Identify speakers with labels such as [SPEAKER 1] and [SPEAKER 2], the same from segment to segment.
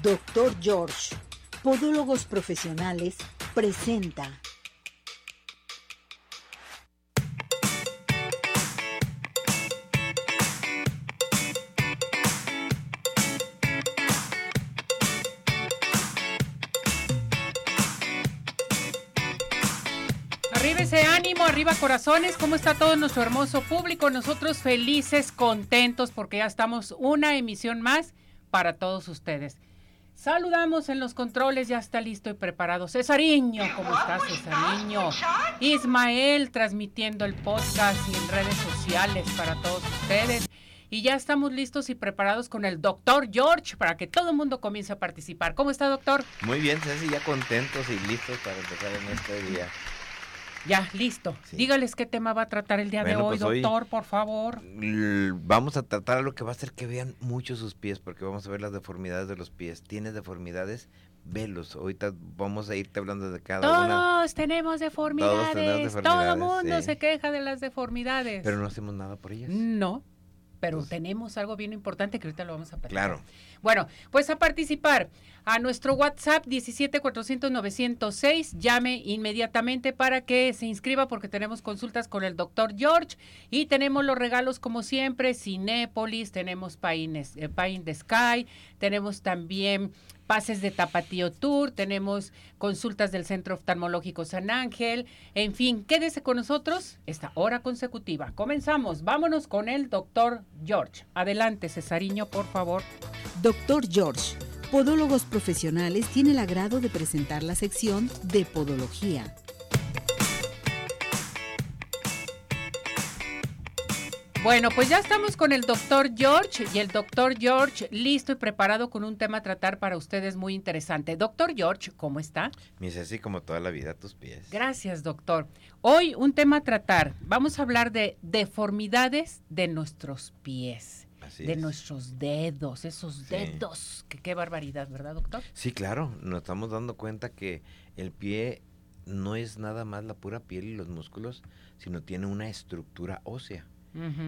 [SPEAKER 1] Doctor George, Podólogos Profesionales, presenta.
[SPEAKER 2] Arriba ese ánimo, arriba corazones, ¿cómo está todo nuestro hermoso público? Nosotros felices, contentos porque ya estamos una emisión más para todos ustedes. Saludamos en los controles, ya está listo y preparado. Cesariño, ¿cómo estás, Cesariño? Ismael transmitiendo el podcast y en redes sociales para todos ustedes. Y ya estamos listos y preparados con el doctor George para que todo el mundo comience a participar. ¿Cómo está, doctor?
[SPEAKER 3] Muy bien, Ceci, ya contentos y listos para empezar en este día.
[SPEAKER 2] Ya, listo.
[SPEAKER 3] Sí.
[SPEAKER 2] Dígales qué tema va a tratar el día de hoy,
[SPEAKER 3] pues hoy-
[SPEAKER 2] doctor, por favor.
[SPEAKER 3] Vamos a tratar algo que va a hacer que vean mucho sus pies, porque vamos a ver las deformidades de los pies. ¿Tienes deformidades? Velos. Ahorita vamos a irte hablando de cada una,
[SPEAKER 2] Todos tenemos deformidades. Todo mundo
[SPEAKER 3] sí.
[SPEAKER 2] se queja de las deformidades.
[SPEAKER 3] pero no hacemos nada por ellas.
[SPEAKER 2] No, pero
[SPEAKER 3] Pues-
[SPEAKER 2] tenemos algo bien importante que ahorita lo vamos a platicar.
[SPEAKER 3] Claro.
[SPEAKER 2] Bueno, pues a participar a nuestro WhatsApp 17400906. Llame inmediatamente para que se inscriba porque tenemos consultas con el doctor George y tenemos los regalos como siempre, Cinépolis, tenemos Paines, eh, Pine the Sky, tenemos también pases de Tapatío Tour, tenemos consultas del Centro Oftalmológico San Ángel, en fin, quédese con nosotros esta hora consecutiva. Comenzamos, vámonos con el doctor George. Adelante, Cesariño, por favor.
[SPEAKER 1] Doctor George, Podólogos Profesionales tiene el agrado de presentar la sección de Podología.
[SPEAKER 2] Bueno, pues ya estamos con el doctor George y el doctor George listo y preparado con un tema a tratar para ustedes muy interesante. Doctor George, ¿cómo está?
[SPEAKER 3] Mi Ceci, como toda la vida, tus pies.
[SPEAKER 2] Gracias, doctor. Hoy un tema a tratar. Vamos a hablar de deformidades de nuestros pies,
[SPEAKER 3] Así
[SPEAKER 2] de
[SPEAKER 3] es.
[SPEAKER 2] nuestros dedos, esos
[SPEAKER 3] Sí.
[SPEAKER 2] dedos. Que qué barbaridad, ¿verdad, doctor?
[SPEAKER 3] Sí, claro. Nos estamos dando cuenta que el pie no es nada más la pura piel y los músculos, sino tiene una estructura ósea.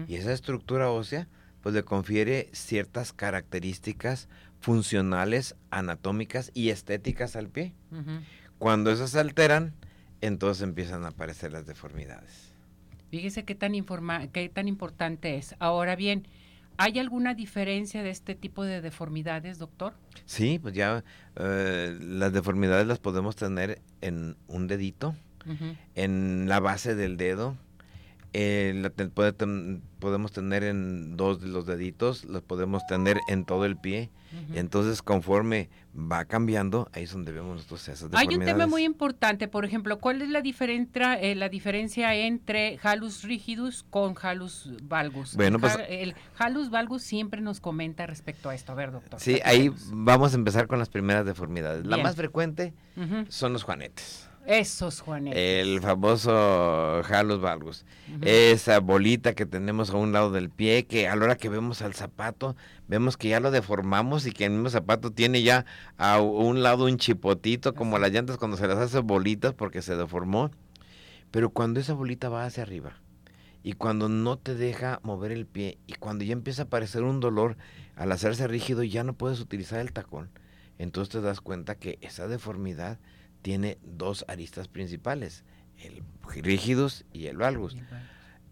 [SPEAKER 3] Y esa estructura ósea, pues le confiere ciertas características funcionales, anatómicas y estéticas al pie. Cuando esas se alteran, entonces empiezan a aparecer las deformidades.
[SPEAKER 2] Fíjese qué tan, informa qué tan importante es. Ahora bien, ¿hay alguna diferencia de este tipo de deformidades, doctor?
[SPEAKER 3] Sí, pues ya eh, las deformidades las podemos tener en un dedito, en la base del dedo, eh, la te- puede ten- podemos tener en dos de los deditos, las podemos tener en todo el pie. Entonces, conforme va cambiando, ahí es donde vemos nosotros esas
[SPEAKER 2] Hay un tema muy importante, por ejemplo, ¿cuál es la, diferentra- eh, la diferencia entre halus rigidus con halus valgus?
[SPEAKER 3] Bueno,
[SPEAKER 2] el,
[SPEAKER 3] pues-
[SPEAKER 2] el halus valgus siempre nos comenta respecto a esto. A ver, doctor.
[SPEAKER 3] Sí, ahí vamos a empezar con las primeras deformidades. La
[SPEAKER 2] Bien.
[SPEAKER 3] más frecuente son los juanetes.
[SPEAKER 2] Esos, Juanetes.
[SPEAKER 3] El famoso halus valgus. Esa bolita que tenemos a un lado del pie, que a la hora que vemos al zapato, vemos que ya lo deformamos y que el mismo zapato tiene ya a un lado un chipotito, como las llantas cuando se las hace bolitas porque se deformó. Pero cuando esa bolita va hacia arriba y cuando no te deja mover el pie y cuando ya empieza a aparecer un dolor al hacerse rígido y ya no puedes utilizar el tacón, entonces te das cuenta que esa deformidad tiene dos aristas principales, el rígidos y el valgus.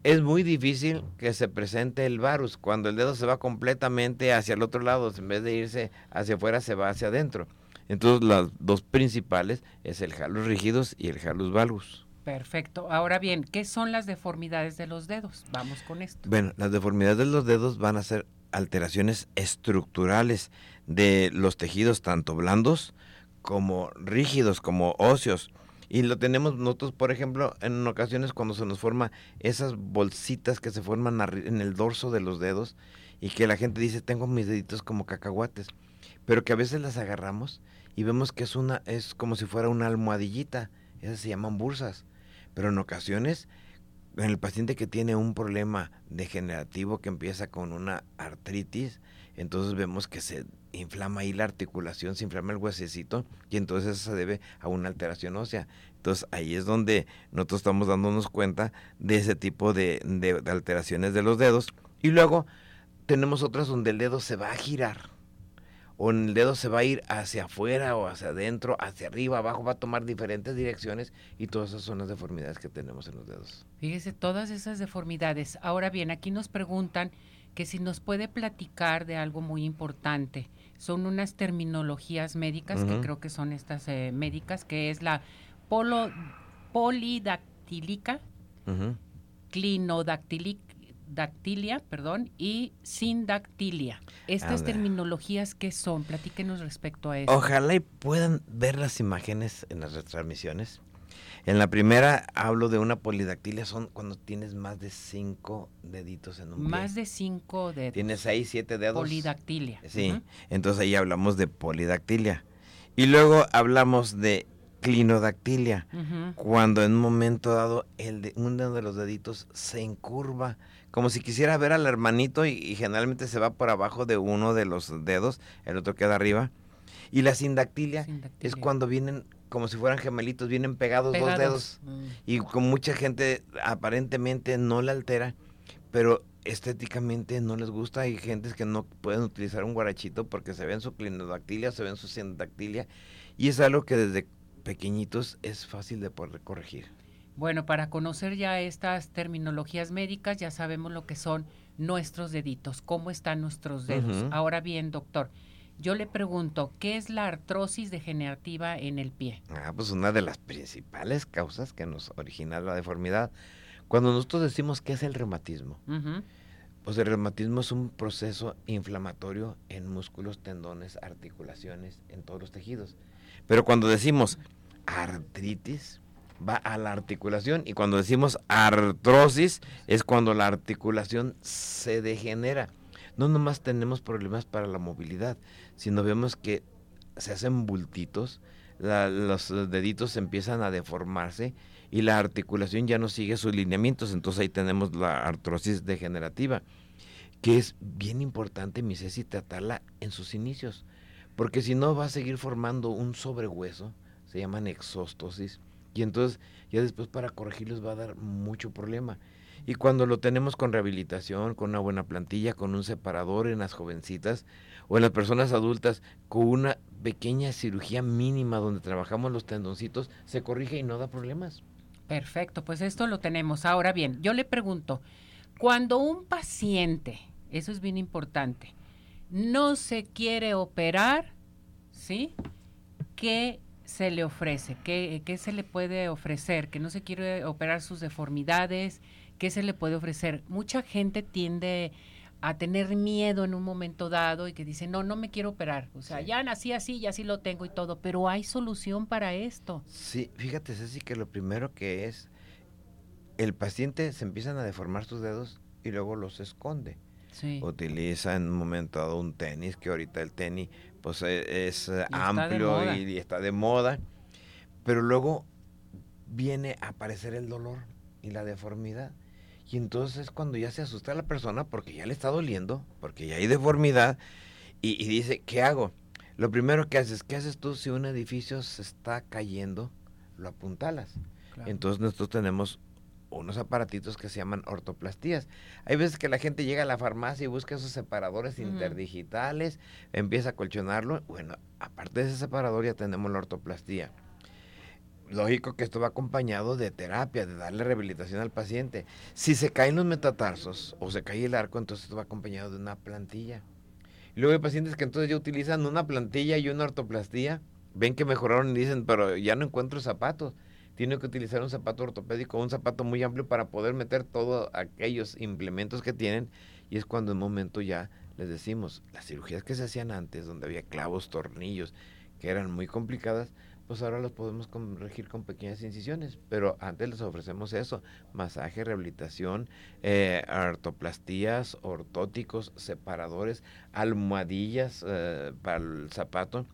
[SPEAKER 3] Es muy difícil que se presente el varus cuando el dedo se va completamente hacia el otro lado, en vez de irse hacia afuera se va hacia adentro. Entonces las dos principales es el halus rígidos y el halus valgus.
[SPEAKER 2] Perfecto. Ahora bien, ¿qué son las deformidades de los dedos? Vamos con esto.
[SPEAKER 3] Bueno, las deformidades de los dedos van a ser alteraciones estructurales de los tejidos tanto blandos como rígidos, como óseos. Y lo tenemos nosotros, por ejemplo, en ocasiones cuando se nos forma esas bolsitas que se forman en el dorso de los dedos y que la gente dice, tengo mis deditos como cacahuates, pero que a veces las agarramos y vemos que es una es como si fuera una almohadillita, esas se llaman bursas, pero en ocasiones en el paciente que tiene un problema degenerativo que empieza con una artritis, entonces vemos que se inflama ahí la articulación, se inflama el huesecito y entonces eso se debe a una alteración ósea. Entonces ahí es donde nosotros estamos dándonos cuenta de ese tipo de, alteraciones de los dedos. Y luego tenemos otras donde el dedo se va a girar o el dedo se va a ir hacia afuera o hacia adentro, hacia arriba, abajo, va a tomar diferentes direcciones y todas esas son las deformidades que tenemos en los dedos.
[SPEAKER 2] Fíjese, todas esas deformidades. Ahora bien, aquí nos preguntan que si nos puede platicar de algo muy importante. Son unas terminologías médicas, que creo que son estas eh, médicas, que es la polo, polidactílica, clinodactilia, perdón, y sindactilia. Estas terminologías, ¿qué son? Platíquenos respecto a eso.
[SPEAKER 3] Ojalá y puedan ver las imágenes en las retransmisiones. En la primera hablo de una polidactilia, son cuando tienes más de cinco deditos en un pie.
[SPEAKER 2] Más de cinco dedos.
[SPEAKER 3] Tienes seis, siete dedos.
[SPEAKER 2] Polidactilia.
[SPEAKER 3] Sí, entonces ahí hablamos de polidactilia. Y luego hablamos de clinodactilia, cuando en un momento dado el de, uno de los deditos se encurva, como si quisiera ver al hermanito y, generalmente se va por abajo de uno de los dedos, el otro queda arriba. Y la sindactilia, es cuando vienen como si fueran gemelitos, vienen pegados, dos dedos. Mm. Y con mucha gente aparentemente no la altera, pero estéticamente no les gusta. Hay gentes que no pueden utilizar un guarachito porque se ven su clinodactilia, se ven su sindactilia. Y es algo que desde pequeñitos es fácil de poder corregir.
[SPEAKER 2] Bueno, para conocer ya estas terminologías médicas, ya sabemos lo que son nuestros deditos, cómo están nuestros dedos. Ahora bien, doctor, yo le pregunto, ¿qué es la artrosis degenerativa en el pie?
[SPEAKER 3] Ah, pues una de las principales causas que nos origina la deformidad. Cuando nosotros decimos qué es el reumatismo, pues el reumatismo es un proceso inflamatorio en músculos, tendones, articulaciones, en todos los tejidos. Pero cuando decimos artritis, va a la articulación y cuando decimos artrosis es cuando la articulación se degenera. No nomás tenemos problemas para la movilidad, sino vemos que se hacen bultitos, los deditos empiezan a deformarse y la articulación ya no sigue sus lineamientos, entonces ahí tenemos la artrosis degenerativa, que es bien importante, mi Ceci, tratarla en sus inicios porque si no va a seguir formando un sobrehueso, se llaman exostosis, y entonces ya después para corregirlos va a dar mucho problema. Y cuando lo tenemos con rehabilitación, con una buena plantilla, con un separador en las jovencitas o en las personas adultas, con una pequeña cirugía mínima donde trabajamos los tendoncitos, se corrige y no da problemas.
[SPEAKER 2] Perfecto, pues esto lo tenemos. Ahora bien, yo le pregunto, cuando un paciente, eso es bien importante, no se quiere operar, ¿sí? ¿Qué se le ofrece? ¿Qué, ¿Qué, se le puede ofrecer? Que no se quiere operar sus deformidades, ¿qué se le puede ofrecer? Mucha gente tiende a tener miedo en un momento dado y que dice, no, no me quiero operar. O sea, ya nací así, ya sí lo tengo y todo, pero hay solución para esto.
[SPEAKER 3] Sí, fíjate, Ceci, que lo primero que es, el paciente se empiezan a deformar sus dedos y luego los esconde utiliza en un momento dado un tenis, que ahorita el tenis pues e, es, amplio y, está de moda, pero luego viene a aparecer el dolor y la deformidad. Y entonces es cuando ya se asusta la persona porque ya le está doliendo, porque ya hay deformidad, y, dice, ¿qué hago? Lo primero que haces, ¿qué haces tú si un edificio se está cayendo? Lo apuntalas. Entonces nosotros tenemos unos aparatitos que se llaman ortoplastías. Hay veces que la gente llega a la farmacia y busca esos separadores interdigitales, empieza a colchonarlo. Bueno, aparte de ese separador ya tenemos la ortoplastía. Lógico que esto va acompañado de terapia, de darle rehabilitación al paciente. Si se caen los metatarsos o se cae el arco, entonces esto va acompañado de una plantilla. Y luego hay pacientes que entonces ya utilizan una plantilla y una ortoplastía, ven que mejoraron y dicen, pero ya no encuentro zapatos tiene que utilizar un zapato ortopédico, un zapato muy amplio para poder meter todos aquellos implementos que tienen y es cuando en un momento ya les decimos, las cirugías que se hacían antes, donde había clavos, tornillos, que eran muy complicadas, pues ahora los podemos corregir con pequeñas incisiones, pero antes les ofrecemos eso, masaje, rehabilitación, eh, artoplastías, ortóticos, separadores, almohadillas eh, para el zapato,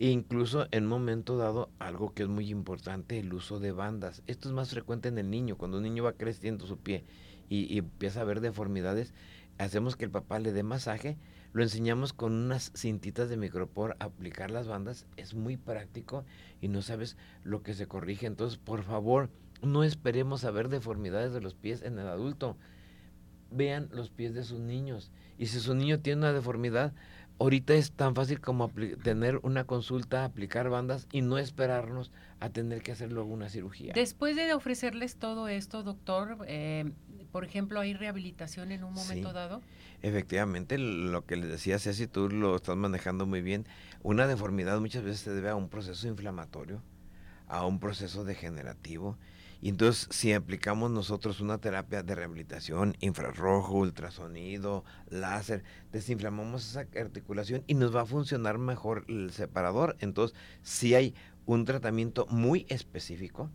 [SPEAKER 3] e incluso en momento dado, algo que es muy importante, el uso de bandas. Esto es más frecuente en el niño, cuando un niño va creciendo su pie y, empieza a ver deformidades, hacemos que el papá le dé masaje, lo enseñamos con unas cintitas de micropor a aplicar las bandas, es muy práctico y no sabes lo que se corrige. Entonces, por favor, no esperemos a ver deformidades de los pies en el adulto. Vean los pies de sus niños. Y si su niño tiene una deformidad, ahorita es tan fácil como tener una consulta, aplicar bandas y no esperarnos a tener que hacer luego una cirugía.
[SPEAKER 2] Después de ofrecerles todo esto, doctor, eh, por ejemplo, ¿hay rehabilitación en un momento dado?
[SPEAKER 3] Efectivamente, lo que les decía Ceci, tú lo estás manejando muy bien. Una deformidad muchas veces se debe a un proceso inflamatorio, a un proceso degenerativo y entonces, si aplicamos nosotros una terapia de rehabilitación, infrarrojo, ultrasonido, láser, desinflamamos esa articulación y nos va a funcionar mejor el separador. Entonces, si hay un tratamiento muy específico,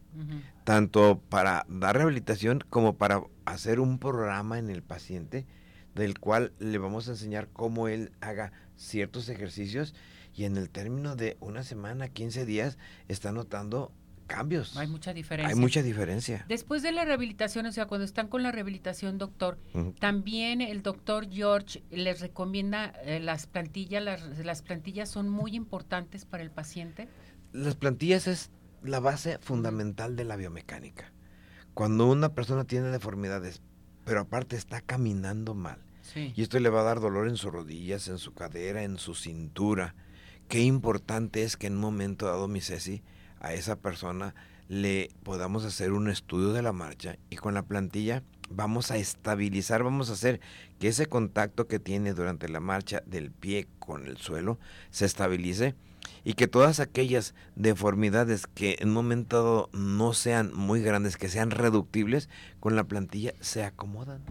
[SPEAKER 3] tanto para dar rehabilitación como para hacer un programa en el paciente, del cual le vamos a enseñar cómo él haga ciertos ejercicios y en el término de una semana, 15 días, está notando cambios.
[SPEAKER 2] Hay mucha diferencia.
[SPEAKER 3] Hay mucha diferencia.
[SPEAKER 2] Después de la rehabilitación, o sea, cuando están con la rehabilitación, doctor, también el doctor George les recomienda eh, las plantillas, las, las plantillas son muy importantes para el paciente.
[SPEAKER 3] Las plantillas es la base fundamental de la biomecánica. Cuando una persona tiene deformidades, pero aparte está caminando mal, y esto le va a dar dolor en sus rodillas, en su cadera, en su cintura, qué importante es que en un momento dado, mi Ceci, a esa persona le podamos hacer un estudio de la marcha y con la plantilla vamos a estabilizar, vamos a hacer que ese contacto que tiene durante la marcha del pie con el suelo se estabilice y que todas aquellas deformidades que en un momento dado no sean muy grandes, que sean reductibles, con la plantilla se acomodan.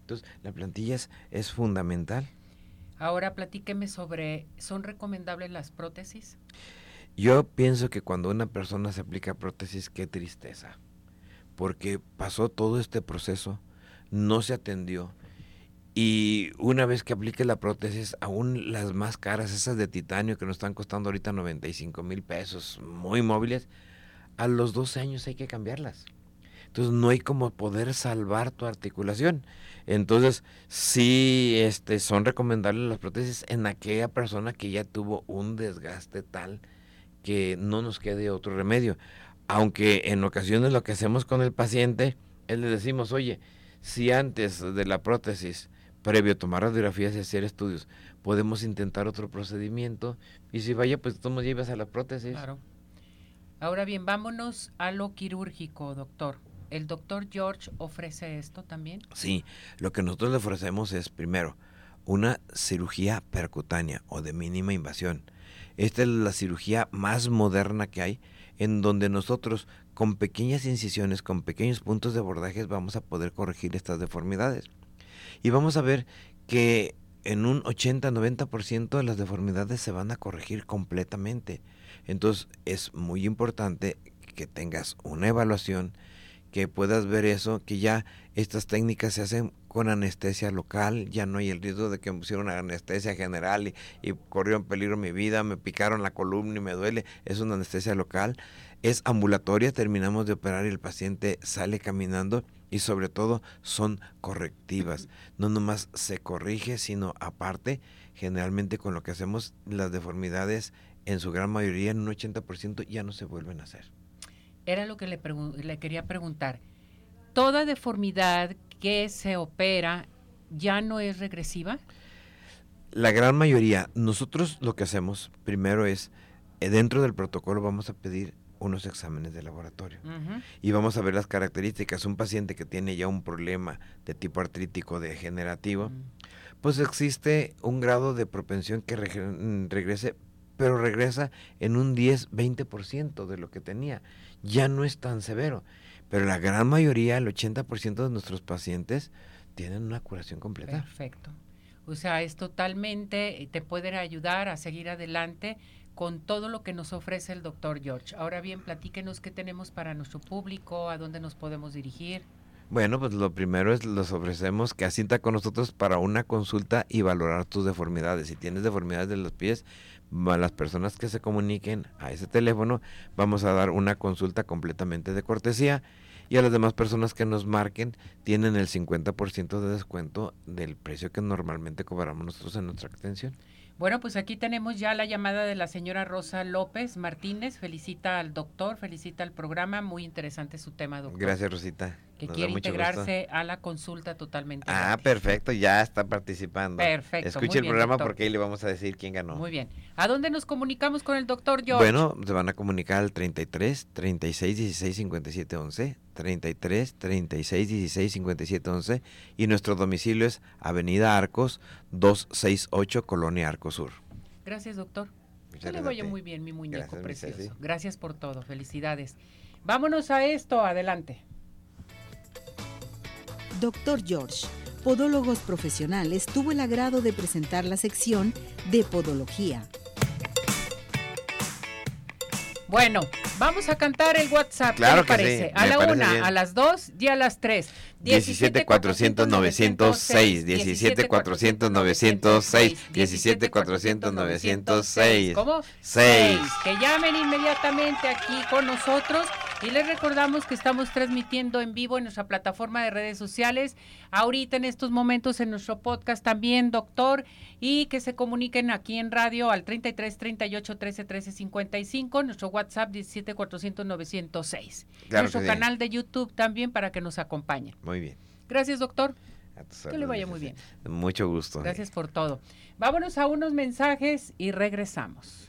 [SPEAKER 3] Entonces, la plantilla es, es fundamental.
[SPEAKER 2] Ahora platíqueme sobre, ¿son recomendables las prótesis?
[SPEAKER 3] Yo pienso que cuando una persona se aplica prótesis, qué tristeza, porque pasó todo este proceso, no se atendió y una vez que aplique la prótesis, aún las más caras, esas de titanio que nos están costando ahorita 95 mil pesos, muy móviles, a los 12 años hay que cambiarlas. Entonces no hay como poder salvar tu articulación. Entonces sí este, son recomendables las prótesis en aquella persona que ya tuvo un desgaste tal que no nos quede otro remedio. Aunque en ocasiones lo que hacemos con el paciente es le decimos, oye, si antes de la prótesis, previo a tomar radiografías y hacer estudios, podemos intentar otro procedimiento, y si vaya, pues tú nos llevas a la prótesis.
[SPEAKER 2] Claro. Ahora bien, vámonos a lo quirúrgico, doctor. ¿El doctor George ofrece esto también?
[SPEAKER 3] Sí, lo que nosotros le ofrecemos es, primero, una cirugía percutánea o de mínima invasión. Esta es la cirugía más moderna que hay, en donde nosotros con pequeñas incisiones, con pequeños puntos de abordajes, vamos a poder corregir estas deformidades. Y vamos a ver que en un 80-90% de las deformidades se van a corregir completamente. Entonces es muy importante que tengas una evaluación, que puedas ver eso, que ya estas técnicas se hacen con anestesia local, ya no hay el riesgo de que me pusieron anestesia general y, y, corrió en peligro mi vida, me picaron la columna y me duele, es una anestesia local, es ambulatoria, terminamos de operar y el paciente sale caminando y sobre todo son correctivas, no nomás se corrige, sino aparte, generalmente con lo que hacemos las deformidades en su gran mayoría, en un 80% ya no se vuelven a hacer.
[SPEAKER 2] Era lo que le, le quería preguntar. ¿Toda deformidad que se opera ya no es regresiva?
[SPEAKER 3] La gran mayoría. Nosotros lo que hacemos primero es, eh, dentro del protocolo vamos a pedir unos exámenes de laboratorio y vamos a ver las características. Un paciente que tiene ya un problema de tipo artrítico degenerativo, pues existe un grado de propensión que regrese, pero regresa en un 10-20% de lo que tenía. Ya no es tan severo. Pero la gran mayoría, el 80% de nuestros pacientes, tienen una curación completa.
[SPEAKER 2] Perfecto. O sea, es totalmente, eh, te puede ayudar a seguir adelante con todo lo que nos ofrece el doctor George. Ahora bien, platíquenos qué tenemos para nuestro público, a dónde nos podemos dirigir.
[SPEAKER 3] Bueno, pues lo primero es los ofrecemos que asienta con nosotros para una consulta y valorar tus deformidades. Si tienes deformidades de los pies, a las personas que se comuniquen a ese teléfono, vamos a dar una consulta completamente de cortesía y a las demás personas que nos marquen tienen el 50% de descuento del precio que normalmente cobramos nosotros en nuestra atención.
[SPEAKER 2] Bueno, pues aquí tenemos ya la llamada de la señora Rosa López Martínez. Felicita al doctor, felicita al programa. Muy interesante su tema, doctor.
[SPEAKER 3] Gracias, Rosita.
[SPEAKER 2] Que quiere integrarse a la consulta totalmente.
[SPEAKER 3] Ah, perfecto, ya está participando.
[SPEAKER 2] Perfecto.
[SPEAKER 3] Escuche el programa porque ahí le vamos a decir quién ganó.
[SPEAKER 2] Muy bien. ¿A dónde nos comunicamos con el doctor George?
[SPEAKER 3] Bueno, se van a comunicar al 33 36 16 57 11. 33 36 16 57 11. Y nuestro domicilio es Avenida Arcos 268, Colonia Arcos Sur.
[SPEAKER 2] Gracias, doctor. Muchas le vaya muy bien, mi muñeco precioso. Gracias por todo. Felicidades. Vámonos a esto. Adelante.
[SPEAKER 1] Doctor George, Podólogos Profesionales, tuvo el agrado de presentar la sección de Podología.
[SPEAKER 2] Bueno, vamos a cantar el WhatsApp. Claro ¿Qué parece? a la una, a las dos y a las tres.
[SPEAKER 3] 17 400 906, 17 400 906, 17 400 906.
[SPEAKER 2] ¿Cómo? 6. Que llamen inmediatamente aquí con nosotros y les recordamos que estamos transmitiendo en vivo en nuestra plataforma de redes sociales, ahorita en estos momentos en nuestro podcast también, doctor, y que se comuniquen aquí en radio al 33 38 13 13 55, nuestro WhatsApp 17 400 906. nuestro canal de YouTube también para que nos acompañen.
[SPEAKER 3] Muy bien.
[SPEAKER 2] Gracias, doctor. Que le vaya muy bien.
[SPEAKER 3] Mucho gusto.
[SPEAKER 2] Gracias por todo. Vámonos a unos mensajes y regresamos.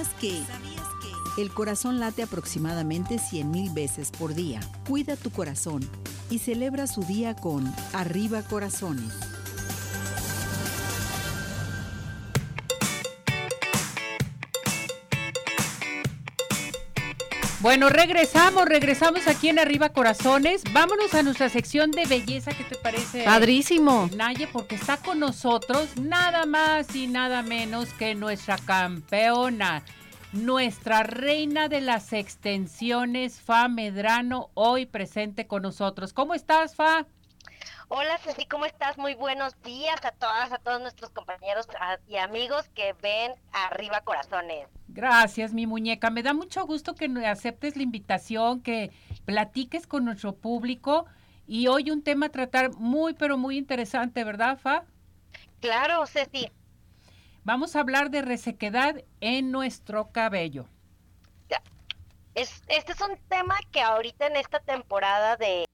[SPEAKER 1] ¿Sabías que? El corazón late aproximadamente 100.000 veces por día. Cuida tu corazón y celebra su día con Arriba Corazones.
[SPEAKER 2] Bueno, regresamos, regresamos aquí en Arriba Corazones. Vámonos a nuestra sección de belleza, ¿qué te parece?
[SPEAKER 4] Padrísimo.
[SPEAKER 2] Naye, porque está con nosotros nada más y nada menos que nuestra campeona, nuestra reina de las extensiones, Fa Medrano, hoy presente con nosotros. ¿Cómo estás, Fa?
[SPEAKER 5] Hola Ceci, ¿cómo estás? Muy buenos días a todas, a todos nuestros compañeros y amigos que ven Arriba Corazones.
[SPEAKER 2] Gracias, mi muñeca. Me da mucho gusto que aceptes la invitación, que platiques con nuestro público y hoy un tema a tratar muy, pero muy interesante, ¿verdad, Fa?
[SPEAKER 5] Claro, Ceci.
[SPEAKER 2] Vamos a hablar de resequedad en nuestro cabello.
[SPEAKER 5] es, este es un tema que ahorita en esta temporada de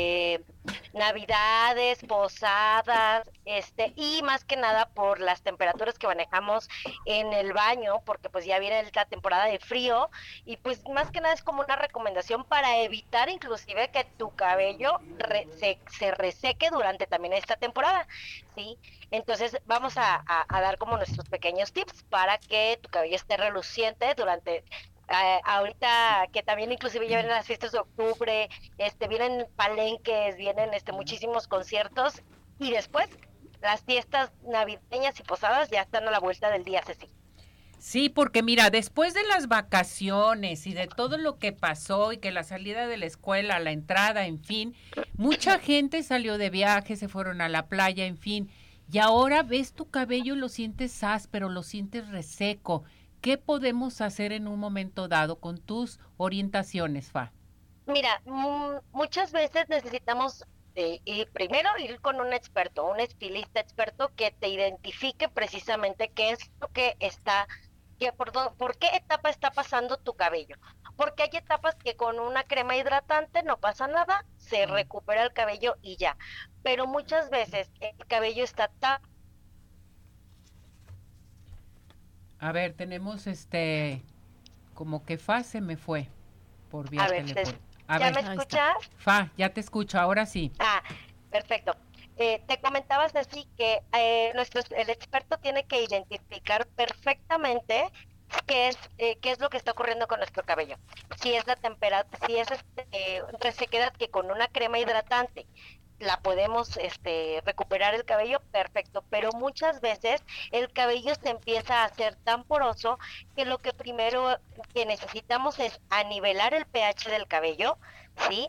[SPEAKER 5] eh, navidades, posadas, este, y más que nada por las temperaturas que manejamos en el baño, porque pues ya viene la temporada de frío, y pues más que nada es como una recomendación para evitar inclusive que tu cabello se, se, reseque durante también esta temporada, ¿sí? Entonces vamos a, a dar como nuestros pequeños tips para que tu cabello esté reluciente durante eh, ahorita que también inclusive ya vienen las fiestas de octubre, este, vienen palenques, vienen este, muchísimos conciertos y después las fiestas navideñas y posadas ya están a la vuelta del día, Ceci.
[SPEAKER 2] Sí, porque mira, después de las vacaciones y de todo lo que pasó y que la salida de la escuela, la entrada, en fin, mucha gente salió de viaje, se fueron a la playa, en fin, y ahora ves tu cabello y lo sientes áspero, lo sientes reseco. ¿Qué podemos hacer en un momento dado con tus orientaciones, Fa?
[SPEAKER 5] Mira, muchas veces necesitamos eh, primero ir con un experto, un estilista experto que te identifique precisamente qué es lo que está, que por, por qué etapa está pasando tu cabello. Porque hay etapas que con una crema hidratante no pasa nada, se recupera el cabello y ya. Pero muchas veces el cabello está tan
[SPEAKER 2] A ver, tenemos este, como que Fa se me fue por vía
[SPEAKER 5] a ver, ¿Ya me escuchas?
[SPEAKER 2] Fa, ya te escucho, ahora sí.
[SPEAKER 5] Ah, perfecto. Eh, te comentabas así que eh, nuestro, el experto tiene que identificar perfectamente qué es eh, qué es lo que está ocurriendo con nuestro cabello. Si es la temperatura, si es este, resequedad que con una crema hidratante la podemos este, recuperar el cabello, perfecto, pero muchas veces el cabello se empieza a hacer tan poroso que lo que primero que necesitamos es anivelar el pH del cabello, ¿sí?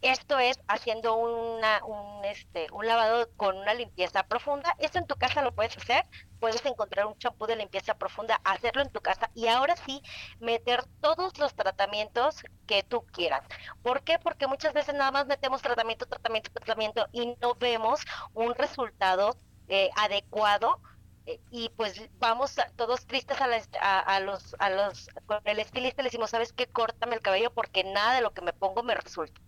[SPEAKER 5] Esto es haciendo una, un, este, un lavado con una limpieza profunda. Esto en tu casa lo puedes hacer. Puedes encontrar un champú de limpieza profunda, hacerlo en tu casa y ahora sí meter todos los tratamientos que tú quieras. ¿Por qué? Porque muchas veces nada más metemos tratamiento, tratamiento, tratamiento y no vemos un resultado eh, adecuado eh, y pues vamos todos tristes a, a, los a los con el estilista le decimos sabes qué córtame el cabello porque nada de lo que me pongo me resulta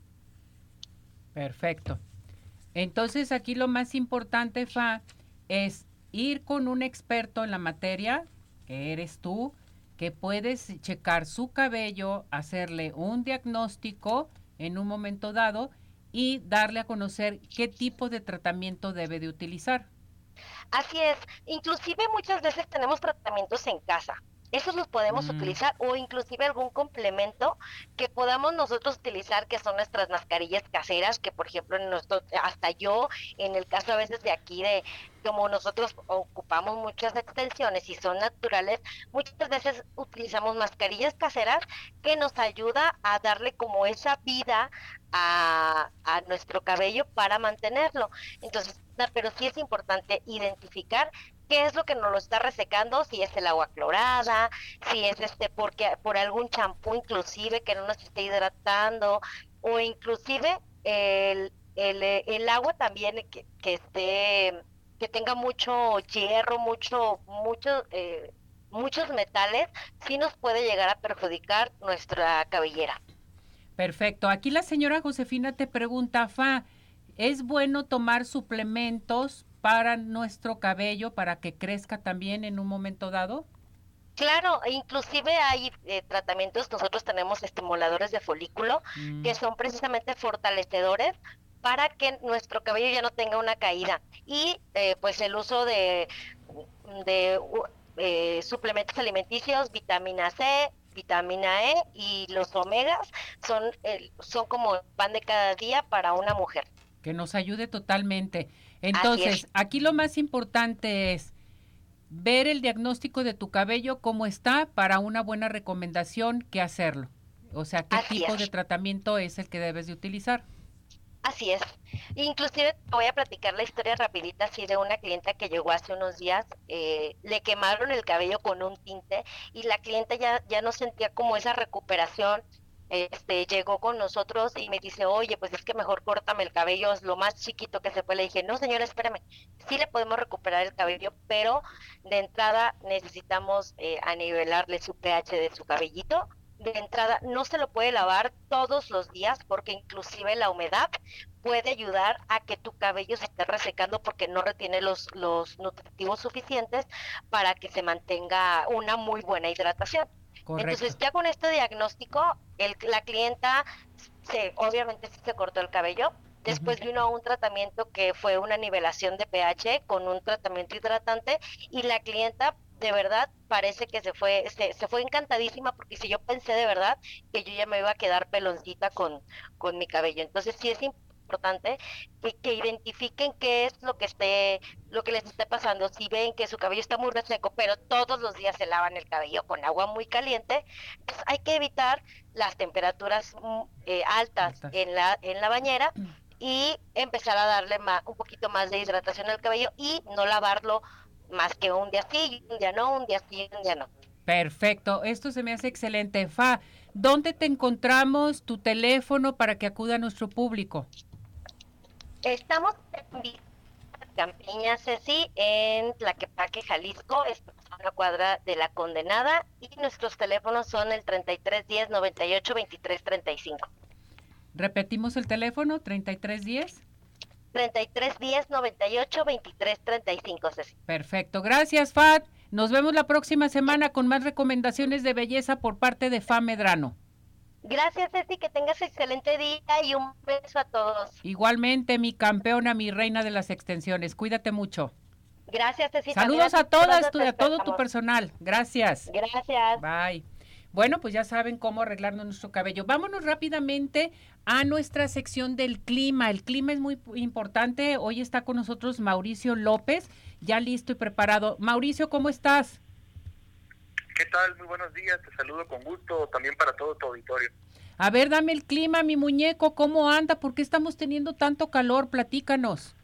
[SPEAKER 2] perfecto entonces aquí lo más importante fa es ir con un experto en la materia que eres tú que puedes checar su cabello hacerle un diagnóstico en un momento dado y darle a conocer qué tipo de tratamiento debe de utilizar
[SPEAKER 5] Así es, inclusive muchas veces tenemos tratamientos en casa. Esos los podemos mm. utilizar o inclusive algún complemento que podamos nosotros utilizar que son nuestras mascarillas caseras, que por ejemplo en nuestro, hasta yo, en el caso a veces de aquí de como nosotros ocupamos muchas extensiones y son naturales, muchas veces utilizamos mascarillas caseras que nos ayuda a darle como esa vida a, a nuestro cabello para mantenerlo. Entonces, pero sí es importante identificar qué es lo que nos lo está resecando, si es el agua clorada, si es este porque por algún champú inclusive que no nos esté hidratando o inclusive el, el, el agua también que, que esté que tenga mucho hierro, mucho mucho eh, muchos metales, sí nos puede llegar a perjudicar nuestra cabellera.
[SPEAKER 2] Perfecto. Aquí la señora Josefina te pregunta, Fa, ¿Es bueno tomar suplementos para nuestro cabello para que crezca también en un momento dado?
[SPEAKER 5] Claro, e inclusive hay eh, tratamientos, nosotros tenemos estimuladores de folículo que mm. son precisamente fortalecedores para que nuestro cabello ya no tenga una caída. Y eh, pues el uso de, de eh, suplementos alimenticios, vitamina C, vitamina E y los omegas son, son como pan de cada día para una mujer
[SPEAKER 2] que nos ayude totalmente. Entonces, aquí lo más importante es ver el diagnóstico de tu cabello, cómo está, para una buena recomendación, qué hacerlo. O sea, qué tipo de tratamiento es el que debes de utilizar.
[SPEAKER 5] Así es. Inclusive voy a platicar la historia rapidita así de una clienta que llegó hace unos días, eh, le quemaron el cabello con un tinte y la clienta ya, ya no sentía como esa recuperación, este, llegó con nosotros y me dice, oye, pues es que mejor córtame el cabello, es lo más chiquito que se puede. Le dije, no señora, espérame, sí le podemos recuperar el cabello, pero de entrada necesitamos eh, anivelarle su pH de su cabellito de entrada no se lo puede lavar todos los días porque inclusive la humedad puede ayudar a que tu cabello se esté resecando porque no retiene los, los nutritivos suficientes para que se mantenga una muy buena hidratación. Entonces ya con este diagnóstico, el, la clienta se, obviamente sí se cortó el cabello, Después vino un tratamiento que fue una nivelación de pH con un tratamiento hidratante y la clienta de verdad parece que se fue se, se, fue encantadísima porque si yo pensé de verdad que yo ya me iba a quedar peloncita con, con mi cabello. Entonces sí es importante que, que, identifiquen qué es lo que esté lo que les esté pasando. Si ven que su cabello está muy reseco, pero todos los días se lavan el cabello con agua muy caliente, pues hay que evitar las temperaturas mm, eh, altas en la en la bañera y empezar a darle un poquito más de hidratación al cabello y no lavarlo más que un día sí, un día no, un día sí, un día no.
[SPEAKER 2] Perfecto, esto se me hace excelente. Fa, ¿dónde te encontramos? Tu teléfono para que acuda a nuestro público.
[SPEAKER 5] Estamos en Campiña Ceci en Tlaquepaque, Jalisco, estamos a una cuadra de la condenada y nuestros teléfonos son el 3310 98 23 35.
[SPEAKER 2] Repetimos el teléfono, 3310.
[SPEAKER 5] 3310 98 23 35, Ceci.
[SPEAKER 2] Perfecto. Gracias, Fat. Nos vemos la próxima semana con más recomendaciones de belleza por parte de Fa Medrano.
[SPEAKER 5] Gracias, Ceci, que tengas excelente día y un beso a todos.
[SPEAKER 2] Igualmente, mi campeona, mi reina de las extensiones. Cuídate mucho.
[SPEAKER 5] Gracias, Ceci.
[SPEAKER 2] Saludos a todas, a todo tu personal. Gracias.
[SPEAKER 5] Gracias.
[SPEAKER 2] Bye. Bueno, pues ya saben cómo arreglarnos nuestro cabello. Vámonos rápidamente a nuestra sección del clima. El clima es muy importante. Hoy está con nosotros Mauricio López, ya listo y preparado. Mauricio, ¿cómo estás?
[SPEAKER 4] ¿Qué tal? Muy buenos días. Te saludo con gusto también para todo tu auditorio.
[SPEAKER 2] A ver, dame el clima, mi muñeco, ¿cómo anda? ¿Por qué estamos teniendo tanto calor? Platícanos.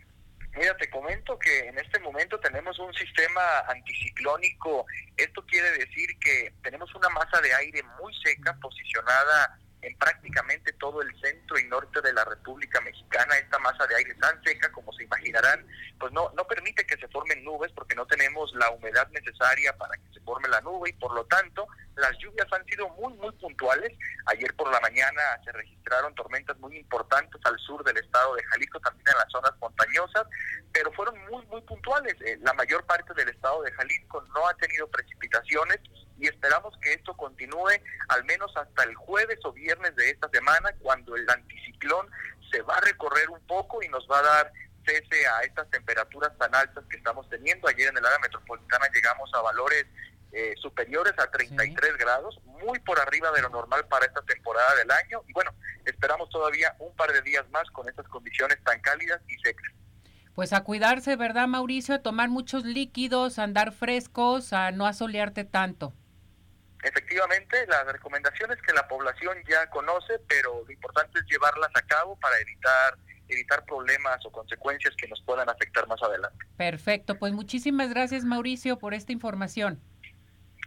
[SPEAKER 4] Mira, te comento que en este momento tenemos un sistema anticiclónico. Esto quiere decir que tenemos una masa de aire muy seca posicionada en prácticamente todo el centro y norte de la República Mexicana. Esta masa de aire tan seca, como se imaginarán, pues no, no permite que se formen nubes porque no tenemos la humedad necesaria para que se forme la nube y por lo tanto las lluvias han sido muy, muy puntuales. Ayer por la mañana se registraron tormentas muy importantes al sur del estado de Jalisco, también en las zonas montañosas, pero fueron muy, muy puntuales. Eh, la mayor parte del estado de Jalisco no ha tenido precipitaciones y esperamos que esto continúe al menos hasta el jueves o viernes de esta semana, cuando el anticiclón se va a recorrer un poco y nos va a dar cese a estas temperaturas tan altas que estamos teniendo. Ayer en el área metropolitana llegamos a valores eh, superiores a 33 grados, muy por arriba de lo normal para esta temporada del año. Y bueno, esperamos todavía un par de días más con estas condiciones tan cálidas y secas.
[SPEAKER 2] Pues a cuidarse, ¿verdad, Mauricio? A tomar muchos líquidos, a andar frescos, a no asolearte tanto.
[SPEAKER 4] Efectivamente, las recomendaciones que la población ya conoce, pero lo importante es llevarlas a cabo para evitar evitar problemas o consecuencias que nos puedan afectar más adelante.
[SPEAKER 2] Perfecto, pues muchísimas gracias Mauricio por esta información.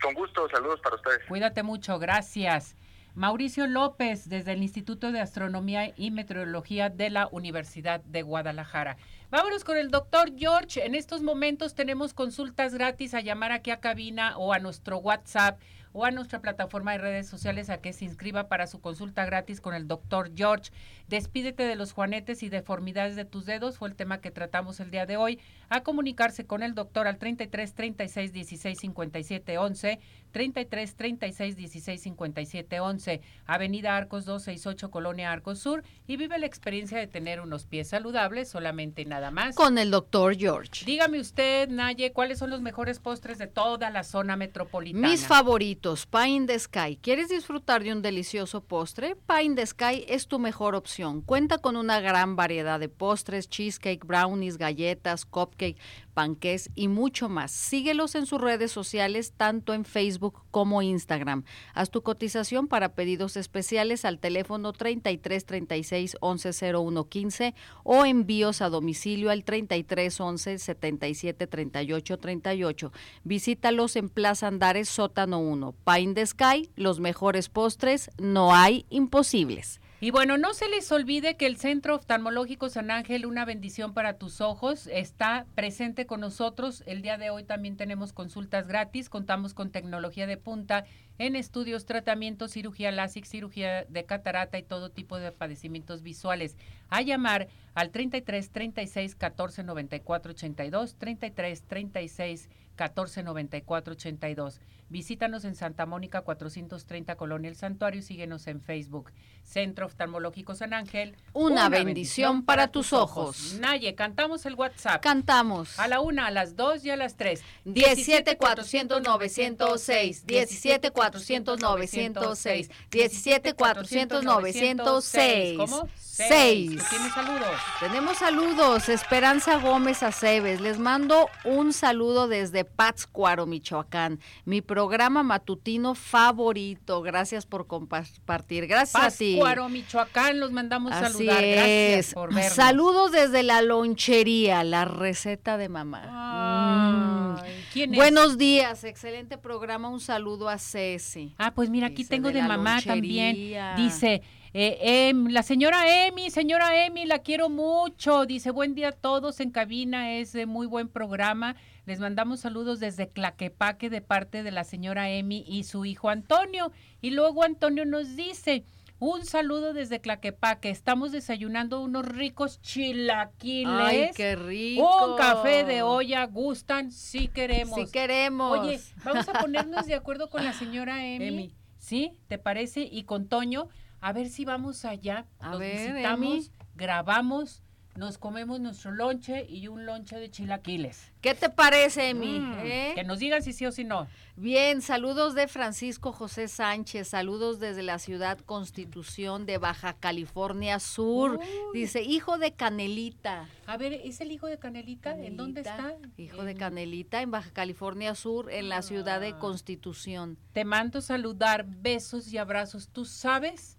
[SPEAKER 4] Con gusto, saludos para ustedes.
[SPEAKER 2] Cuídate mucho, gracias. Mauricio López, desde el Instituto de Astronomía y Meteorología de la Universidad de Guadalajara. Vámonos con el doctor George. En estos momentos tenemos consultas gratis a llamar aquí a cabina o a nuestro WhatsApp o a nuestra plataforma de redes sociales a que se inscriba para su consulta gratis con el doctor George. Despídete de los juanetes y deformidades de tus dedos, fue el tema que tratamos el día de hoy. A comunicarse con el doctor al 33 36 16 57 11, 33 36 16 57 11, Avenida Arcos 268, Colonia Arcos Sur, y vive la experiencia de tener unos pies saludables, solamente nada más.
[SPEAKER 6] Con el doctor George.
[SPEAKER 2] Dígame usted, Naye, ¿cuáles son los mejores postres de toda la zona metropolitana?
[SPEAKER 6] Mis favoritos, Pie in the Sky. ¿Quieres disfrutar de un delicioso postre? Pie in the Sky es tu mejor opción. Cuenta con una gran variedad de postres, cheesecake, brownies, galletas, cupcake, panqués y mucho más. Síguelos en sus redes sociales, tanto en Facebook como Instagram. Haz tu cotización para pedidos especiales al teléfono 33 36 11 01 15 o envíos a domicilio al 33 11 77 38 38. Visítalos en Plaza Andares Sótano 1. Pine the Sky, los mejores postres, no hay imposibles.
[SPEAKER 2] Y bueno, no se les olvide que el Centro Oftalmológico San Ángel, una bendición para tus ojos, está presente con nosotros. El día de hoy también tenemos consultas gratis, contamos con tecnología de punta en estudios, tratamientos, cirugía láser, cirugía de catarata y todo tipo de padecimientos visuales. A llamar al 33 36 14 94 82, 33 36 14 94 82. Visítanos en Santa Mónica 430 Colonia El Santuario y síguenos en Facebook. Centro Oftalmológico San Ángel.
[SPEAKER 6] Una, bendición, para, tus ojos.
[SPEAKER 2] Naye, cantamos el WhatsApp.
[SPEAKER 6] Cantamos.
[SPEAKER 2] A la una, a las dos y a las tres.
[SPEAKER 6] 17 400 906. 17 400 906. 17 400 906.
[SPEAKER 2] ¿Cómo?
[SPEAKER 6] Seis.
[SPEAKER 2] ¿Tienes saludos?
[SPEAKER 6] Tenemos saludos. Esperanza Gómez Aceves. Les mando un saludo desde Pátzcuaro, Michoacán. Mi programa matutino favorito. Gracias por compartir. Gracias a ti.
[SPEAKER 2] Michoacán, los mandamos
[SPEAKER 6] Así
[SPEAKER 2] saludar. Gracias
[SPEAKER 6] es.
[SPEAKER 2] por vernos.
[SPEAKER 6] Saludos desde la lonchería, la receta de mamá.
[SPEAKER 2] Ay,
[SPEAKER 6] Mm.
[SPEAKER 2] ¿Quién es?
[SPEAKER 6] Buenos días, excelente programa. Un saludo a Ceci.
[SPEAKER 2] Ah, pues mira, aquí
[SPEAKER 6] Dice,
[SPEAKER 2] tengo
[SPEAKER 6] de
[SPEAKER 2] mamá
[SPEAKER 6] lonchería.
[SPEAKER 2] también. Dice, eh, em, la señora Emi, señora Emi, la quiero mucho. Dice, buen día a todos en cabina, es de muy buen programa. Les mandamos saludos desde Claquepaque de parte de la señora Emi y su hijo Antonio. Y luego Antonio nos dice, un saludo desde Claquepaque. Estamos desayunando unos ricos chilaquiles.
[SPEAKER 6] Ay, qué rico.
[SPEAKER 2] Un café de olla, gustan, sí queremos.
[SPEAKER 6] Sí queremos.
[SPEAKER 2] Oye, vamos a ponernos de acuerdo con la señora Emi.
[SPEAKER 6] Emi.
[SPEAKER 2] ¿Sí? ¿Te parece? Y con Toño, a ver si vamos allá.
[SPEAKER 6] A
[SPEAKER 2] los
[SPEAKER 6] ver,
[SPEAKER 2] visitamos,
[SPEAKER 6] Emi.
[SPEAKER 2] grabamos, nos comemos nuestro lonche y un lonche de chilaquiles.
[SPEAKER 6] ¿Qué te parece, Emi?
[SPEAKER 2] Mm,
[SPEAKER 6] ¿Eh?
[SPEAKER 2] Que nos digan si sí o si no.
[SPEAKER 6] Bien, saludos de Francisco José Sánchez, saludos desde la ciudad Constitución de Baja California Sur.
[SPEAKER 2] Uy.
[SPEAKER 6] Dice, hijo de Canelita.
[SPEAKER 2] A ver, ¿es el hijo de Canelita? ¿En dónde está?
[SPEAKER 6] Hijo de Canelita, en Baja California Sur, en la ciudad de
[SPEAKER 2] Ah.
[SPEAKER 6] Constitución.
[SPEAKER 2] Te mando saludar, besos y abrazos. Tú sabes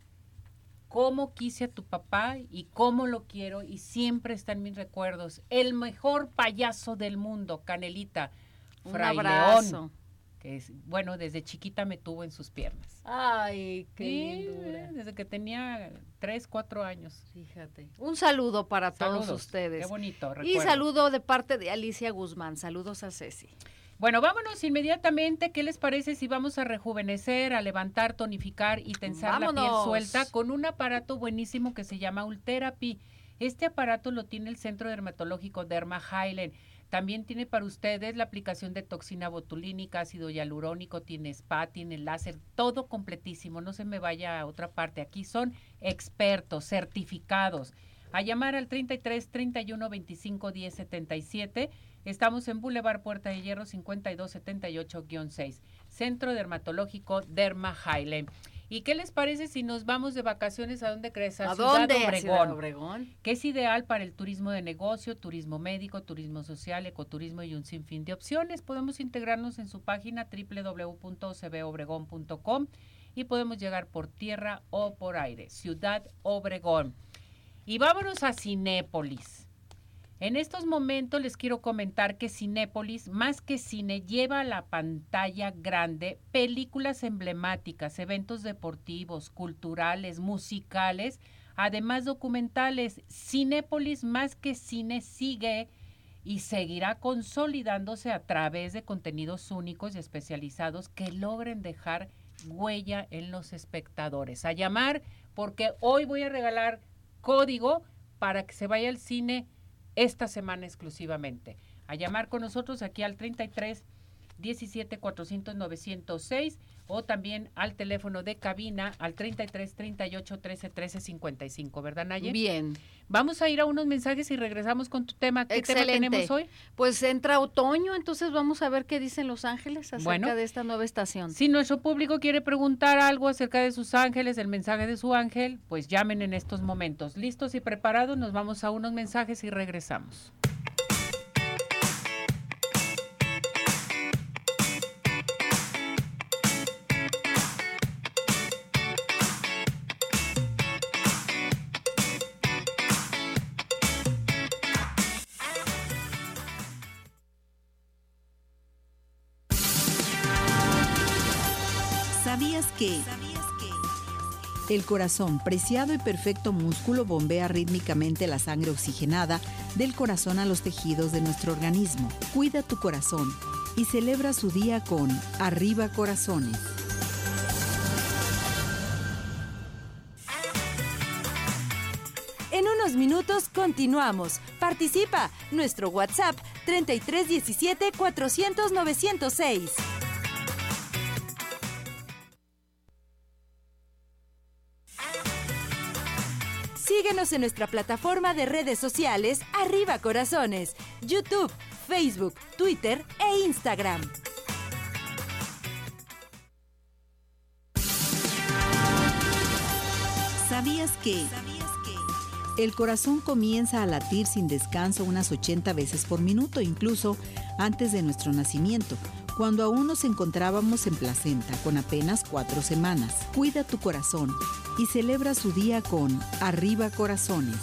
[SPEAKER 2] cómo quise a tu papá y cómo lo quiero y siempre está en mis recuerdos. El mejor payaso del mundo, Canelita.
[SPEAKER 6] Un
[SPEAKER 2] Fray
[SPEAKER 6] abrazo.
[SPEAKER 2] León, que es, bueno, desde chiquita me tuvo en sus piernas.
[SPEAKER 6] Ay,
[SPEAKER 2] Sí, desde que tenía tres, cuatro años.
[SPEAKER 6] Fíjate. Un saludo para todos ustedes.
[SPEAKER 2] Qué bonito.
[SPEAKER 6] Y saludo de parte de Alicia Guzmán. Saludos a Ceci.
[SPEAKER 2] Bueno, vámonos inmediatamente. ¿Qué les parece si vamos a rejuvenecer, a levantar, tonificar y tensar la piel suelta con un aparato buenísimo que se llama Ultherapy? Este aparato lo tiene el Centro Dermatológico Derma Highland. También tiene para ustedes la aplicación de toxina botulínica, ácido hialurónico, tiene spa, tiene láser, todo completísimo. No se me vaya a otra parte. Aquí son expertos, certificados. A llamar al 33 31 25 10 77. Estamos en Boulevard Puerta de Hierro 5278-6, Centro Dermatológico Derma Highland. ¿Y qué les parece si nos vamos de vacaciones a dónde crees?
[SPEAKER 6] ¿A
[SPEAKER 2] Ciudad
[SPEAKER 6] dónde?
[SPEAKER 2] Obregón,
[SPEAKER 6] Ciudad Obregón.
[SPEAKER 2] que es ideal para el turismo de negocio, turismo médico, turismo social, ecoturismo y un sinfín de opciones. Podemos integrarnos en su página www.cbobregón.com y podemos llegar por tierra o por aire. Ciudad Obregón. Y vámonos a Cinépolis. En estos momentos les quiero comentar que Cinépolis, más que cine, lleva a la pantalla grande películas emblemáticas, eventos deportivos, culturales, musicales, además documentales. Cinépolis, más que cine, sigue y seguirá consolidándose a través de contenidos únicos y especializados que logren dejar huella en los espectadores. A llamar porque hoy voy a regalar código para que se vaya al cine esta semana exclusivamente. A llamar con nosotros aquí al 33 17 400 906 o también al teléfono de cabina al 33 38 13 13 55, ¿verdad, Naye?
[SPEAKER 6] Bien.
[SPEAKER 2] Vamos a ir a unos mensajes y regresamos con tu tema. ¿Qué tema
[SPEAKER 6] Excelente.
[SPEAKER 2] tenemos hoy?
[SPEAKER 6] Pues entra otoño, entonces vamos a ver qué dicen Los Ángeles acerca
[SPEAKER 2] Bueno.
[SPEAKER 6] de esta nueva estación.
[SPEAKER 2] Si nuestro público quiere preguntar algo acerca de sus ángeles, el mensaje de su ángel, pues llamen en estos momentos. Listos y preparados, nos vamos a unos mensajes y regresamos.
[SPEAKER 1] El corazón, preciado y perfecto músculo, bombea rítmicamente la sangre oxigenada del corazón a los tejidos de nuestro organismo. Cuida tu corazón y celebra su día con Arriba Corazones.
[SPEAKER 7] En unos minutos continuamos. Participa. Nuestro WhatsApp 3317 400 906. En nuestra plataforma de redes sociales Arriba Corazones, YouTube, Facebook, Twitter e Instagram.
[SPEAKER 1] ¿Sabías que? El corazón comienza a latir sin descanso unas 80 veces por minuto, incluso antes de nuestro nacimiento, cuando aún nos encontrábamos en placenta con apenas cuatro semanas. Cuida tu corazón y celebra su día con Arriba Corazones.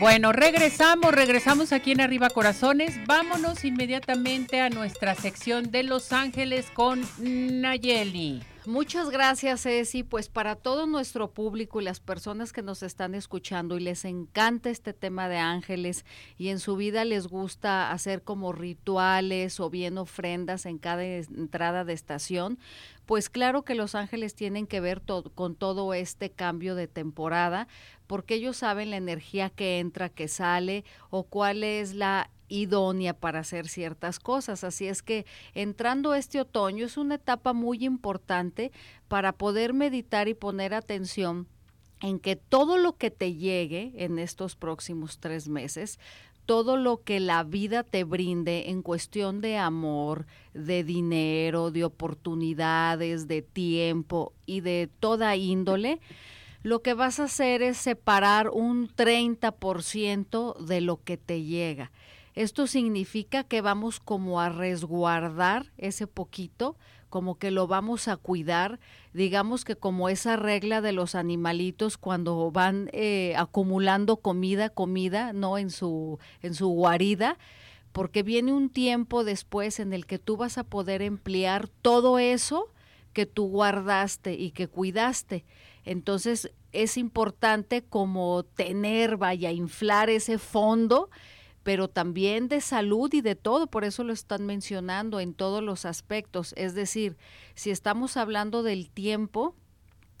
[SPEAKER 2] Bueno, regresamos, regresamos aquí en Arriba Corazones. Vámonos inmediatamente a nuestra sección de Los Ángeles con Nayeli.
[SPEAKER 6] Muchas gracias, Ceci. Pues para todo nuestro público y las personas que nos están escuchando y les encanta este tema de ángeles y en su vida les gusta hacer como rituales o bien ofrendas en cada entrada de estación, pues claro que los ángeles tienen que ver con todo este cambio de temporada, porque ellos saben la energía que entra, que sale o cuál es la idónea para hacer ciertas cosas. Así es que entrando este otoño es una etapa muy importante para poder meditar y poner atención en que todo lo que te llegue en estos próximos tres meses, todo lo que la vida te brinde en cuestión de amor, de dinero, de oportunidades, de tiempo y de toda índole, lo que vas a hacer es separar un 30% de lo que te llega. Esto significa que vamos como a resguardar ese poquito, como que lo vamos a cuidar, digamos que como esa regla de los animalitos cuando van eh, acumulando comida, comida, no en su en su guarida, porque viene un tiempo después en el que tú vas a poder emplear todo eso que tú guardaste y que cuidaste. Entonces es importante como tener, vaya, inflar ese fondo pero también de salud y de todo, por eso lo están mencionando en todos los aspectos. Es decir, si estamos hablando del tiempo,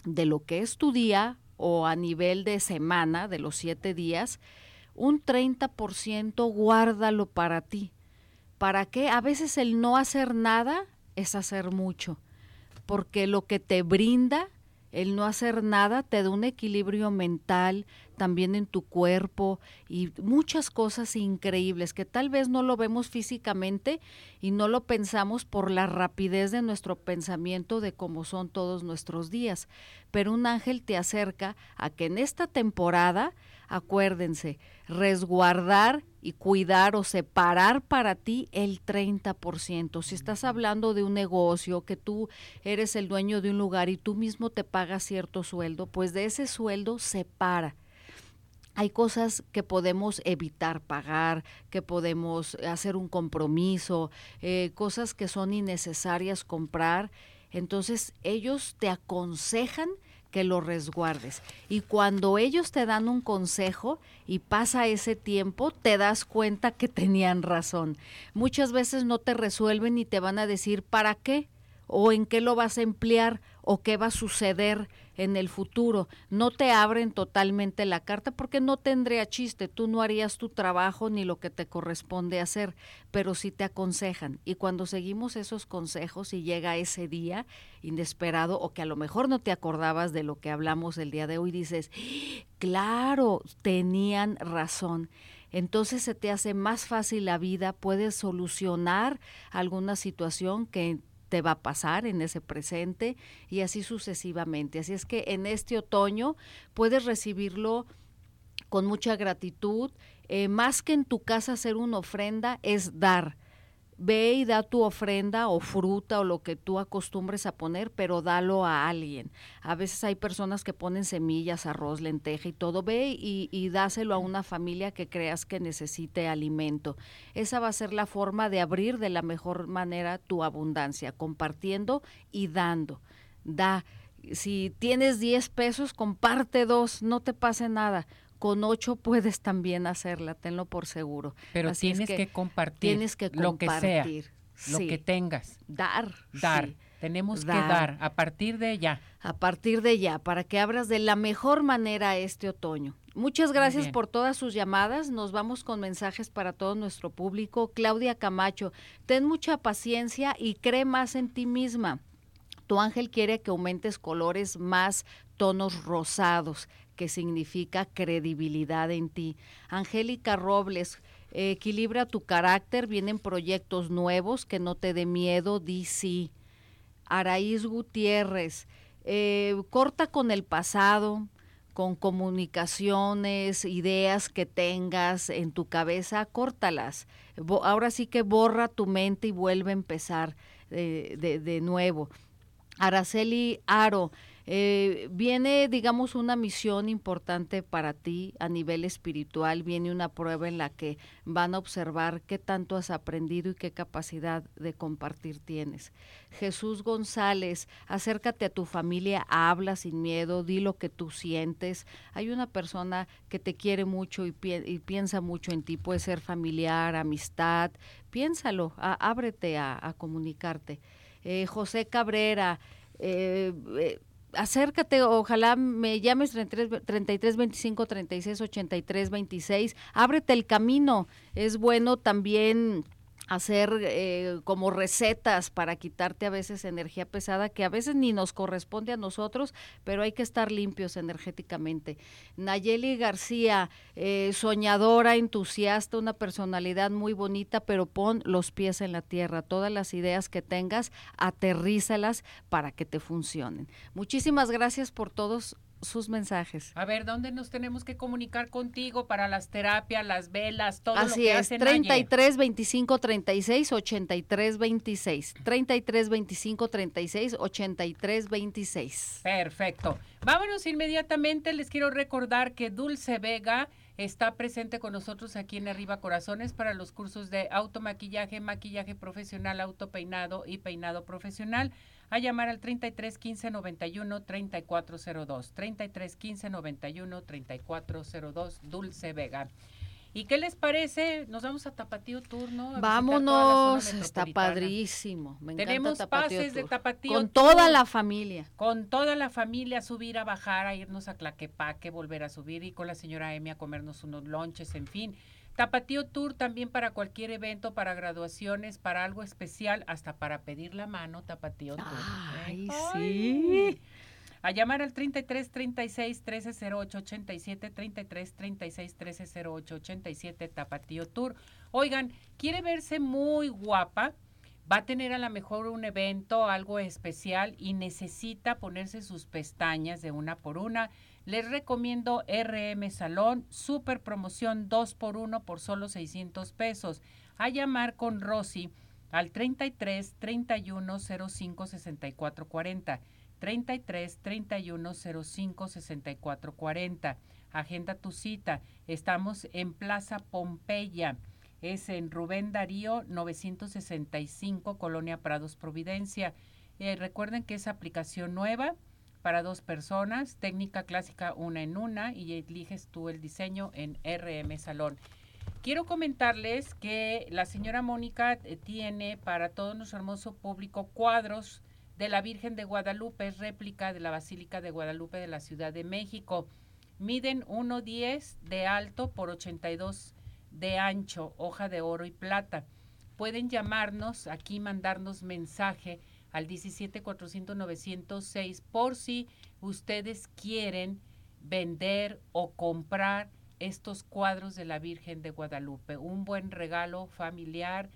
[SPEAKER 6] de lo que es tu día o a nivel de semana, de los siete días, un 30% guárdalo para ti. ¿Para qué? A veces el no hacer nada es hacer mucho, porque lo que te brinda el no hacer nada te da un equilibrio mental, también en tu cuerpo y muchas cosas increíbles que tal vez no lo vemos físicamente y no lo pensamos por la rapidez de nuestro pensamiento de cómo son todos nuestros días. Pero un ángel te acerca a que en esta temporada, acuérdense, resguardar y cuidar o separar para ti el 30%. Si estás hablando de un negocio, que tú eres el dueño de un lugar y tú mismo te pagas cierto sueldo, pues de ese sueldo separa hay cosas que podemos evitar pagar, que podemos hacer un compromiso, eh, cosas que son innecesarias comprar. Entonces ellos te aconsejan que lo resguardes. Y cuando ellos te dan un consejo y pasa ese tiempo, te das cuenta que tenían razón. Muchas veces no te resuelven y te van a decir para qué o en qué lo vas a emplear o qué va a suceder en el futuro. No te abren totalmente la carta porque no tendría chiste, tú no harías tu trabajo ni lo que te corresponde hacer, pero sí te aconsejan. Y cuando seguimos esos consejos y llega ese día inesperado o que a lo mejor no te acordabas de lo que hablamos el día de hoy, dices, claro, tenían razón entonces se te hace más fácil la vida, puedes solucionar alguna situación que te va a pasar en ese presente y así sucesivamente. Así es que en este otoño puedes recibirlo con mucha gratitud. Eh, más que en tu casa hacer una ofrenda es dar ve y da tu ofrenda o fruta o lo que tú acostumbres a poner, pero dalo a alguien. A veces hay personas que ponen semillas, arroz, lenteja y todo. Ve y, y dáselo a una familia que creas que necesite alimento. Esa va a ser la forma de abrir de la mejor manera tu abundancia, compartiendo y dando. Da. Si tienes 10 pesos, comparte dos, no te pase nada con ocho puedes también hacerla, tenlo por seguro.
[SPEAKER 2] Pero tienes que, compartir.
[SPEAKER 6] Tienes que
[SPEAKER 2] lo que sea, lo que tengas.
[SPEAKER 6] Dar.
[SPEAKER 2] Dar. Tenemos que dar a partir de ya.
[SPEAKER 6] A partir de ya, para que abras de la mejor manera este otoño. Muchas gracias por todas sus llamadas. Nos vamos con mensajes para todo nuestro público. Claudia Camacho, ten mucha paciencia y cree más en ti misma. Tu ángel quiere que aumentes colores más tonos rosados que significa credibilidad en ti. Angélica Robles, equilibra tu carácter, vienen proyectos nuevos, que no te dé miedo, di sí. Araíz Gutiérrez, eh, corta con el pasado, con comunicaciones, ideas que tengas en tu cabeza, córtalas. ahora sí que borra tu mente y vuelve a empezar eh, de, de nuevo. Araceli Aro, eh, viene, digamos, una misión importante para ti a nivel espiritual, viene una prueba en la que van a observar qué tanto has aprendido y qué capacidad de compartir tienes. Jesús González, acércate a tu familia, habla sin miedo, di lo que tú sientes. Hay una persona que te quiere mucho y, piensa mucho en ti, puede ser familiar, amistad, piénsalo, ábrete a, comunicarte. Eh, José Cabrera, eh acércate, ojalá me llames 33, 25 36 83 26, ábrete el camino. Es bueno también hacer eh, como recetas para quitarte a veces energía pesada que a veces ni nos corresponde a nosotros, pero hay que estar limpios energéticamente. Nayeli García, eh, soñadora, entusiasta, una personalidad muy bonita, pero pon los pies en la tierra. Todas las ideas que tengas, aterrízalas para que te funcionen. Muchísimas gracias por todos sus mensajes.
[SPEAKER 2] A ver, ¿dónde nos tenemos que comunicar contigo para las terapias, las velas, todo
[SPEAKER 6] Así
[SPEAKER 2] lo que
[SPEAKER 6] es,
[SPEAKER 2] hacen
[SPEAKER 6] 33 25 36 83 26. 33 25 36 83 26.
[SPEAKER 2] Perfecto. Vámonos inmediatamente. Les quiero recordar que Dulce Vega está presente con nosotros aquí en Arriba Corazones para los cursos de automaquillaje, maquillaje profesional, autopeinado y peinado profesional a llamar al 33 15 91 3402. 33 15 91 3402, Dulce Vega. ¿Y qué les parece? Nos vamos a Tapatío Tour, ¿no?
[SPEAKER 6] Vámonos, está padrísimo. Me
[SPEAKER 2] Tenemos pases de Tapatío
[SPEAKER 6] Con toda la familia.
[SPEAKER 2] Con toda la familia, subir, a bajar, a irnos a Claquepaque, volver a subir y con la señora Emi a comernos unos lonches, en fin. Tapatío Tour también para cualquier evento, para graduaciones, para algo especial, hasta para pedir la mano, Tapatío Tour.
[SPEAKER 6] Ay, sí.
[SPEAKER 2] A llamar al 33 36 13 08 87, 33 36 13 08 87, Tapatío Tour. Oigan, quiere verse muy guapa, va a tener a lo mejor un evento, algo especial y necesita ponerse sus pestañas de una por una les recomiendo RM Salón, super promoción 2 por 1 por solo 600 pesos. A llamar con Rosy al 33 31 05 64 40. 33 31 05 64 40. Agenda tu cita. Estamos en Plaza Pompeya. Es en Rubén Darío 965, Colonia Prados, Providencia. Eh, recuerden que es aplicación nueva para dos personas, técnica clásica una en una y eliges tú el diseño en RM Salón. Quiero comentarles que la señora Mónica eh, tiene para todo nuestro hermoso público cuadros de la Virgen de Guadalupe, réplica de la Basílica de Guadalupe de la Ciudad de México. Miden 1,10 de alto por 82 de ancho, hoja de oro y plata. Pueden llamarnos aquí, mandarnos mensaje al 17 400 906 por si ustedes quieren vender o comprar estos cuadros de la Virgen de Guadalupe. Un buen regalo familiar,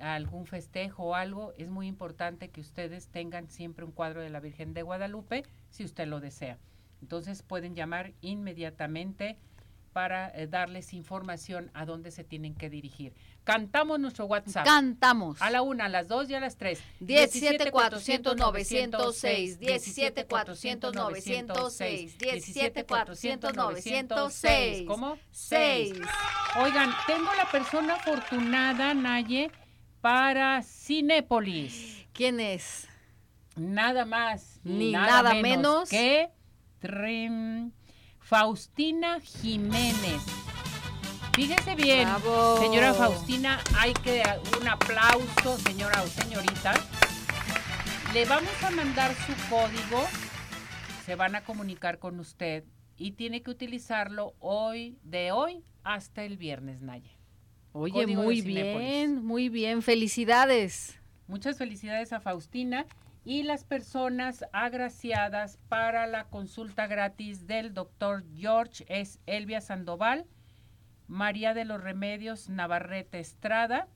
[SPEAKER 2] algún festejo o algo, es muy importante que ustedes tengan siempre un cuadro de la Virgen de Guadalupe si usted lo desea. Entonces pueden llamar inmediatamente para eh, darles información a dónde se tienen que dirigir. Cantamos nuestro WhatsApp.
[SPEAKER 6] Cantamos.
[SPEAKER 2] A la una, a las dos y a las tres.
[SPEAKER 6] 17 400 906, 17 400 906, 17 400 906.
[SPEAKER 2] ¿Cómo?
[SPEAKER 6] 6.
[SPEAKER 2] Oigan, tengo la persona afortunada, Naye, para Cinépolis.
[SPEAKER 6] ¿Quién es?
[SPEAKER 2] Nada más
[SPEAKER 6] Ni nada menos.
[SPEAKER 2] que trin, Faustina Jiménez. Fíjese bien,
[SPEAKER 6] Bravo.
[SPEAKER 2] señora Faustina, hay que un aplauso, señora o señorita. Le vamos a mandar su código, se van a comunicar con usted y tiene que utilizarlo hoy, de hoy hasta el viernes, Naye.
[SPEAKER 6] Oye,
[SPEAKER 2] Código
[SPEAKER 6] muy bien, muy bien. Felicidades.
[SPEAKER 2] Muchas felicidades a Faustina y las personas agraciadas para la consulta gratis del doctor George es Elvia Sandoval, María de los Remedios Navarrete Estrada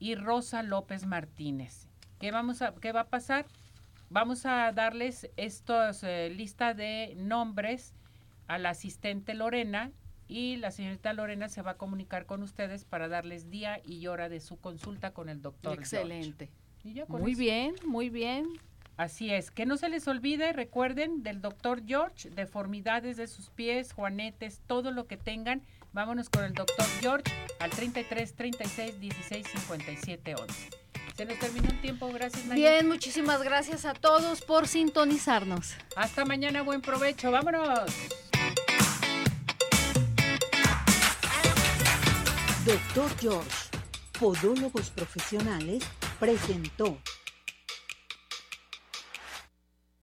[SPEAKER 2] y Rosa López Martínez. ¿Qué, vamos a, qué va a pasar? Vamos a darles estos eh, lista de nombres a la asistente Lorena y la señorita Lorena se va a comunicar con ustedes para darles día y hora de su consulta con el doctor.
[SPEAKER 6] Excelente.
[SPEAKER 2] Y ya con
[SPEAKER 6] Muy
[SPEAKER 2] eso.
[SPEAKER 6] bien, muy bien.
[SPEAKER 2] Así es, que no se les olvide, recuerden, del doctor George, deformidades de sus pies, juanetes, todo lo que tengan. Vámonos con el doctor George al 33 36 16 57 11. Se nos terminó el tiempo, gracias Naye.
[SPEAKER 6] Bien, muchísimas gracias a todos por sintonizarnos.
[SPEAKER 2] Hasta mañana, buen provecho, vámonos.
[SPEAKER 1] Doctor George, Podólogos Profesionales, presentó